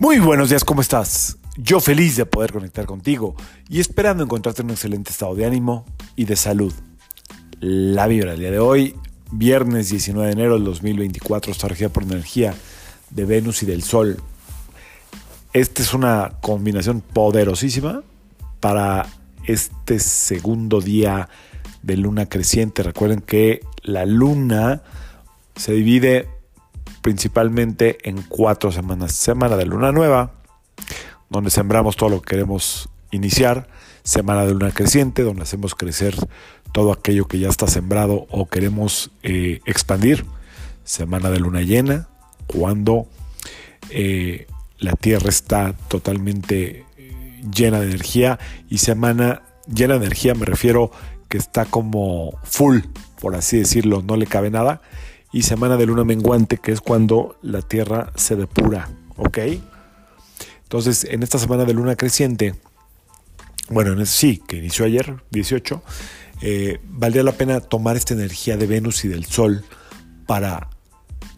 Muy buenos días, ¿cómo estás? Yo feliz de poder conectar contigo y esperando encontrarte en un excelente estado de ánimo y de salud. La vibra del día de hoy, viernes 19 de enero del 2024, está regida por energía de Venus y del Sol. Esta es una combinación poderosísima para este segundo día de luna creciente. Recuerden que la luna se divide principalmente en cuatro semanas. Semana de luna nueva, donde sembramos todo lo que queremos iniciar. Semana de luna creciente, donde hacemos crecer todo aquello que ya está sembrado o queremos eh, expandir. Semana de luna llena, cuando eh, la Tierra está totalmente eh, llena de energía. Y semana llena de energía me refiero que está como full, por así decirlo, no le cabe nada y semana de luna menguante, que es cuando la Tierra se depura, ¿ok? Entonces, en esta semana de luna creciente, bueno, en sí, que inició ayer, 18, eh, valdría la pena tomar esta energía de Venus y del Sol para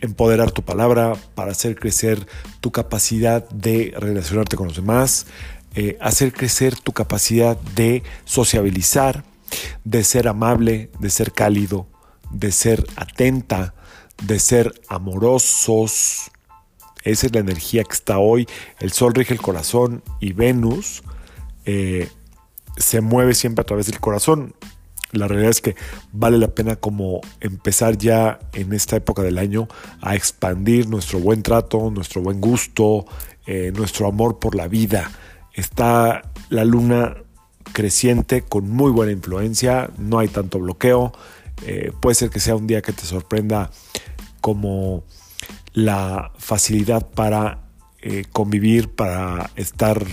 empoderar tu palabra, para hacer crecer tu capacidad de relacionarte con los demás, eh, hacer crecer tu capacidad de sociabilizar, de ser amable, de ser cálido, de ser atenta, de ser amorosos. Esa es la energía que está hoy. El Sol rige el corazón y Venus eh, se mueve siempre a través del corazón. La realidad es que vale la pena como empezar ya en esta época del año a expandir nuestro buen trato, nuestro buen gusto, eh, nuestro amor por la vida. Está la luna creciente con muy buena influencia, no hay tanto bloqueo. Eh, puede ser que sea un día que te sorprenda como la facilidad para eh, convivir, para estar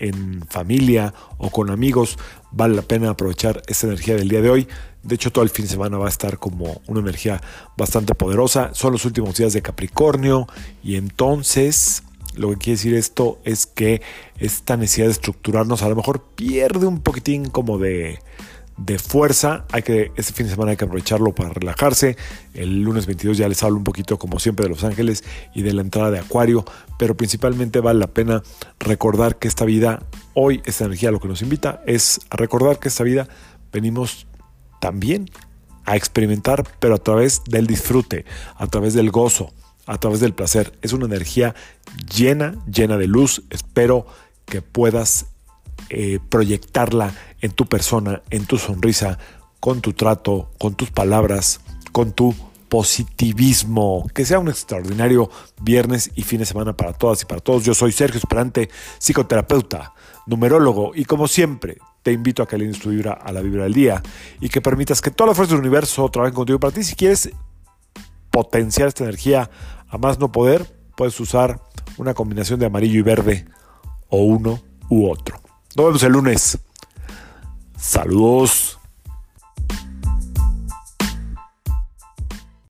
en familia o con amigos, vale la pena aprovechar esa energía del día de hoy. De hecho, todo el fin de semana va a estar como una energía bastante poderosa. Son los últimos días de Capricornio y entonces lo que quiere decir esto es que esta necesidad de estructurarnos a lo mejor pierde un poquitín como de, de fuerza. Hay que, este fin de semana hay que aprovecharlo para relajarse. El lunes 22 ya les hablo un poquito, como siempre, de Los Ángeles y de la entrada de Acuario, pero principalmente vale la pena recordar que esta vida, hoy, esta energía lo que nos invita es a recordar que esta vida venimos también a experimentar, pero a través del disfrute, a través del gozo, a través del placer. Es una energía llena, llena de luz. Espero que puedas eh, proyectarla en tu persona, en tu sonrisa, con tu trato, con tus palabras, con tu positivismo. Que sea un extraordinario viernes y fin de semana para todas y para todos. Yo soy Sergio Esperante, psicoterapeuta, numerólogo y como siempre te invito a que alines tu vibra a la vibra del día y que permitas que toda la fuerza del universo trabaje contigo para ti. Si quieres potenciar esta energía a más no poder, puedes usar una combinación de amarillo y verde o uno u otro. Nos vemos el lunes. Saludos.